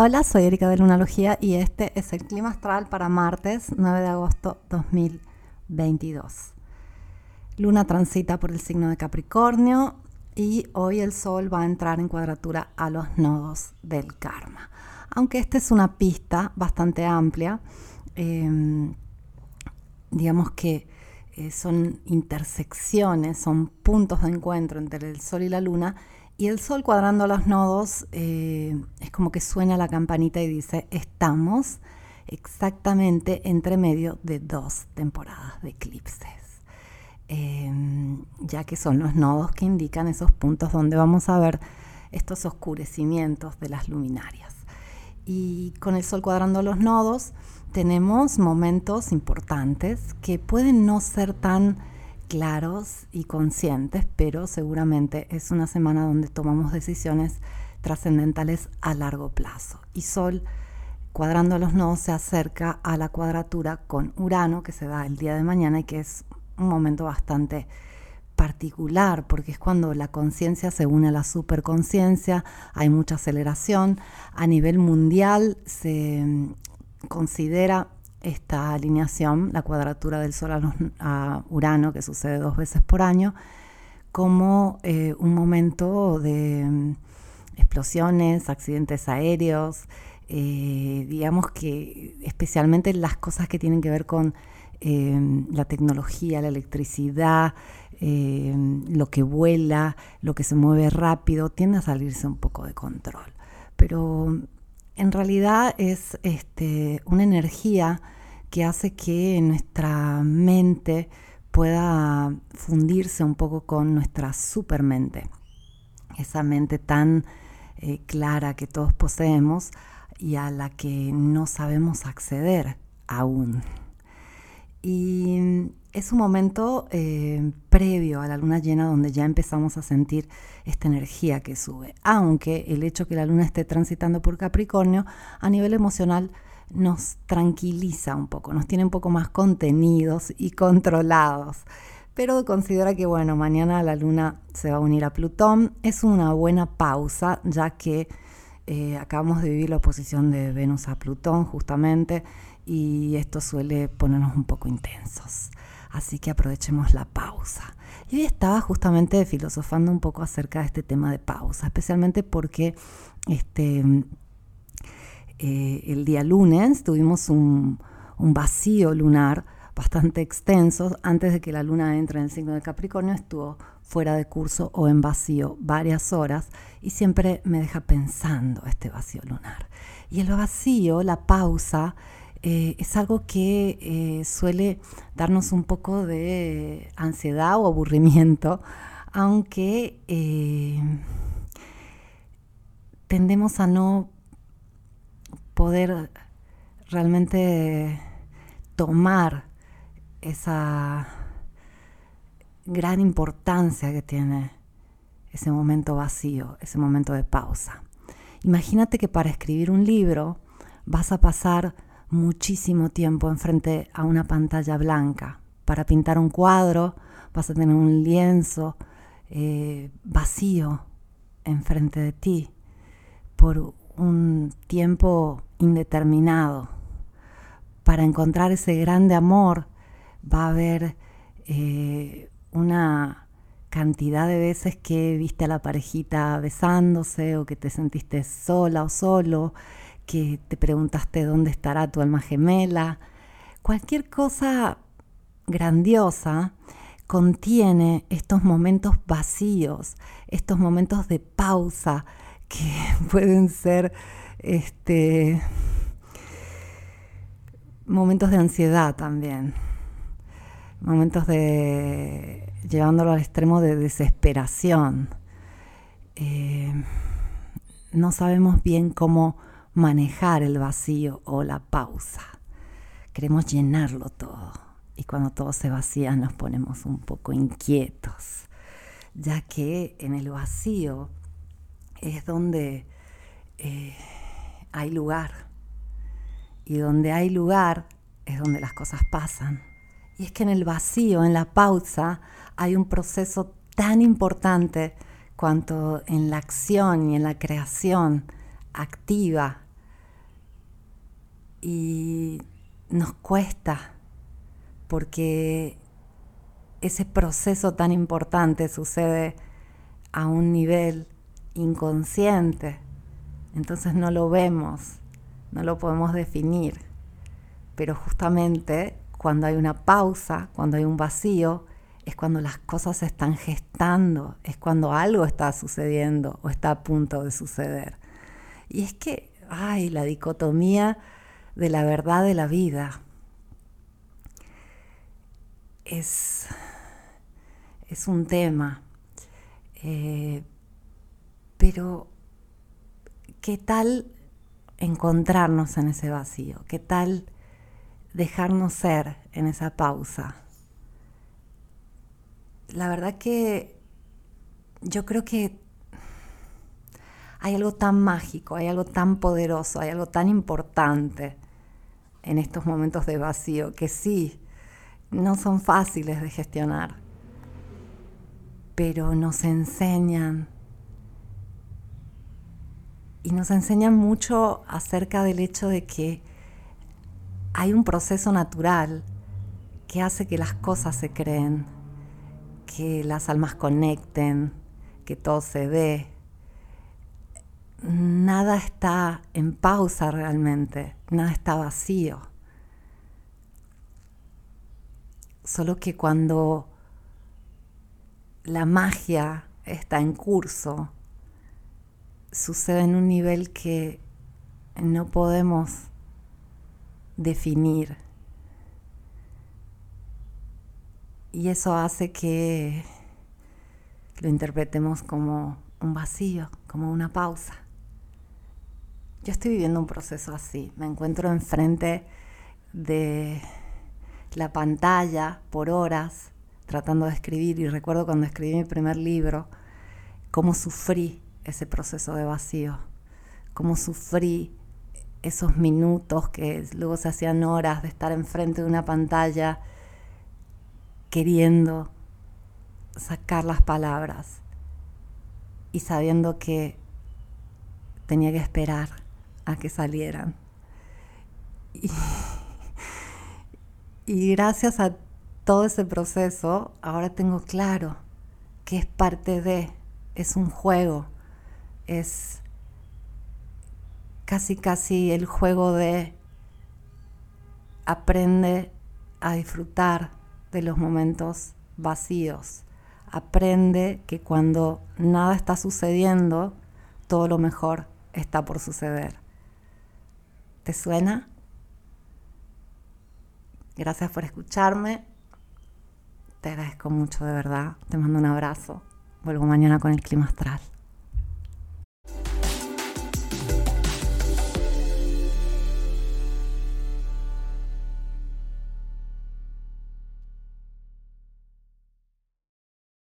Hola, soy Erika de Lunalogía y este es el clima astral para martes 9 de agosto 2022. Luna transita por el signo de Capricornio y hoy el Sol va a entrar en cuadratura a los nodos del karma. Aunque esta es una pista bastante amplia, em, digamos que eh, son intersecciones, son puntos de encuentro entre el Sol y la Luna y el sol cuadrando los nodos eh, es como que suena la campanita y dice, estamos exactamente entre medio de dos temporadas de eclipses. Em, ya que son los nodos que indican esos puntos donde vamos a ver estos oscurecimientos de las luminarias. Y con el sol cuadrando los nodos tenemos momentos importantes que pueden no ser tan claros y conscientes, pero seguramente es una semana donde tomamos decisiones trascendentales a largo plazo. Y Sol, cuadrando los nodos, se acerca a la cuadratura con Urano, que se da el día de mañana y que es un momento bastante particular, porque es cuando la conciencia se une a la superconciencia, hay mucha aceleración. A nivel mundial se considera esta alineación, la cuadratura del Sol a, Urano, que sucede dos veces por año, como eh, un momento de mm, explosiones, accidentes aéreos, eh, digamos que especialmente las cosas que tienen que ver con eh, la tecnología, la electricidad, lo que vuela, lo que se mueve rápido, tiende a salirse un poco de control. Pero en realidad es este, una energía que hace que nuestra mente pueda fundirse un poco con nuestra supermente, esa mente tan eh, clara que todos poseemos y a la que no sabemos acceder aún. Y es un momento eh, previo a la luna llena donde ya empezamos a sentir esta energía que sube, aunque el hecho que la luna esté transitando por Capricornio a nivel emocional nos tranquiliza un poco, nos tiene un poco más contenidos y controlados. Pero considera que, bueno, mañana la luna se va a unir a Plutón. Es una buena pausa, ya que eh, acabamos de vivir la oposición de Venus a Plutón, justamente, y esto suele ponernos un poco intensos. Así que aprovechemos la pausa. Y hoy estaba justamente filosofando un poco acerca de este tema de pausa, especialmente porque este, eh, el día lunes tuvimos un, vacío lunar bastante extenso. Antes de que la luna entre en el signo de Capricornio estuvo fuera de curso o en vacío varias horas y siempre me deja pensando este vacío lunar. Y el vacío, la pausa, eh, es algo que eh, suele darnos un poco de ansiedad o aburrimiento, aunque tendemos a no poder realmente tomar esa gran importancia que tiene ese momento vacío, ese momento de pausa. Imagínate que para escribir un libro vas a pasar muchísimo tiempo enfrente a una pantalla blanca. Para pintar un cuadro vas a tener un lienzo eh, vacío enfrente de ti por un tiempo indeterminado. Para encontrar ese grande amor va a haber eh, una cantidad de veces que viste a la parejita besándose o que te sentiste sola o solo, que te preguntaste dónde estará tu alma gemela. Cualquier cosa grandiosa contiene estos momentos vacíos, estos momentos de pausa que pueden ser este, momentos de ansiedad también, momentos de llevándolo al extremo de desesperación. Eh, no sabemos bien cómo manejar el vacío o la pausa. Queremos llenarlo todo y cuando todo se vacía nos ponemos un poco inquietos, ya que en el vacío es donde eh, hay lugar. Y donde hay lugar es donde las cosas pasan. Y es que en el vacío, en la pausa, hay un proceso tan importante cuanto en la acción y en la creación activa y nos cuesta porque ese proceso tan importante sucede a un nivel inconsciente, entonces no lo vemos, no lo podemos definir, pero justamente cuando hay una pausa, cuando hay un vacío, es cuando las cosas se están gestando, es cuando algo está sucediendo o está a punto de suceder. Y es que, ay, la dicotomía de la verdad de la vida es, es un tema. Eh, pero, ¿qué tal encontrarnos en ese vacío? ¿Qué tal dejarnos ser en esa pausa? La verdad que yo creo que hay algo tan mágico, hay algo tan poderoso, hay algo tan importante en estos momentos de vacío que sí, no son fáciles de gestionar, pero nos enseñan y nos enseñan mucho acerca del hecho de que hay un proceso natural que hace que las cosas se creen, que las almas conecten, que todo se ve. Nada está en pausa realmente, nada está vacío. Solo que cuando la magia está en curso, sucede en un nivel que no podemos definir. Y eso hace que lo interpretemos como un vacío, como una pausa. Yo estoy viviendo un proceso así. Me encuentro enfrente de la pantalla por horas tratando de escribir y recuerdo cuando escribí mi primer libro cómo sufrí ese proceso de vacío, cómo sufrí esos minutos que luego se hacían horas de estar enfrente de una pantalla queriendo sacar las palabras y sabiendo que tenía que esperar a que salieran. Y, gracias a todo ese proceso, ahora tengo claro que es parte de, es un juego, es casi casi el juego de aprende a disfrutar de los momentos vacíos. Aprende que cuando nada está sucediendo, todo lo mejor está por suceder. ¿Te suena? Gracias por escucharme. Te agradezco mucho de verdad. Te mando un abrazo. Vuelvo mañana con el clima astral.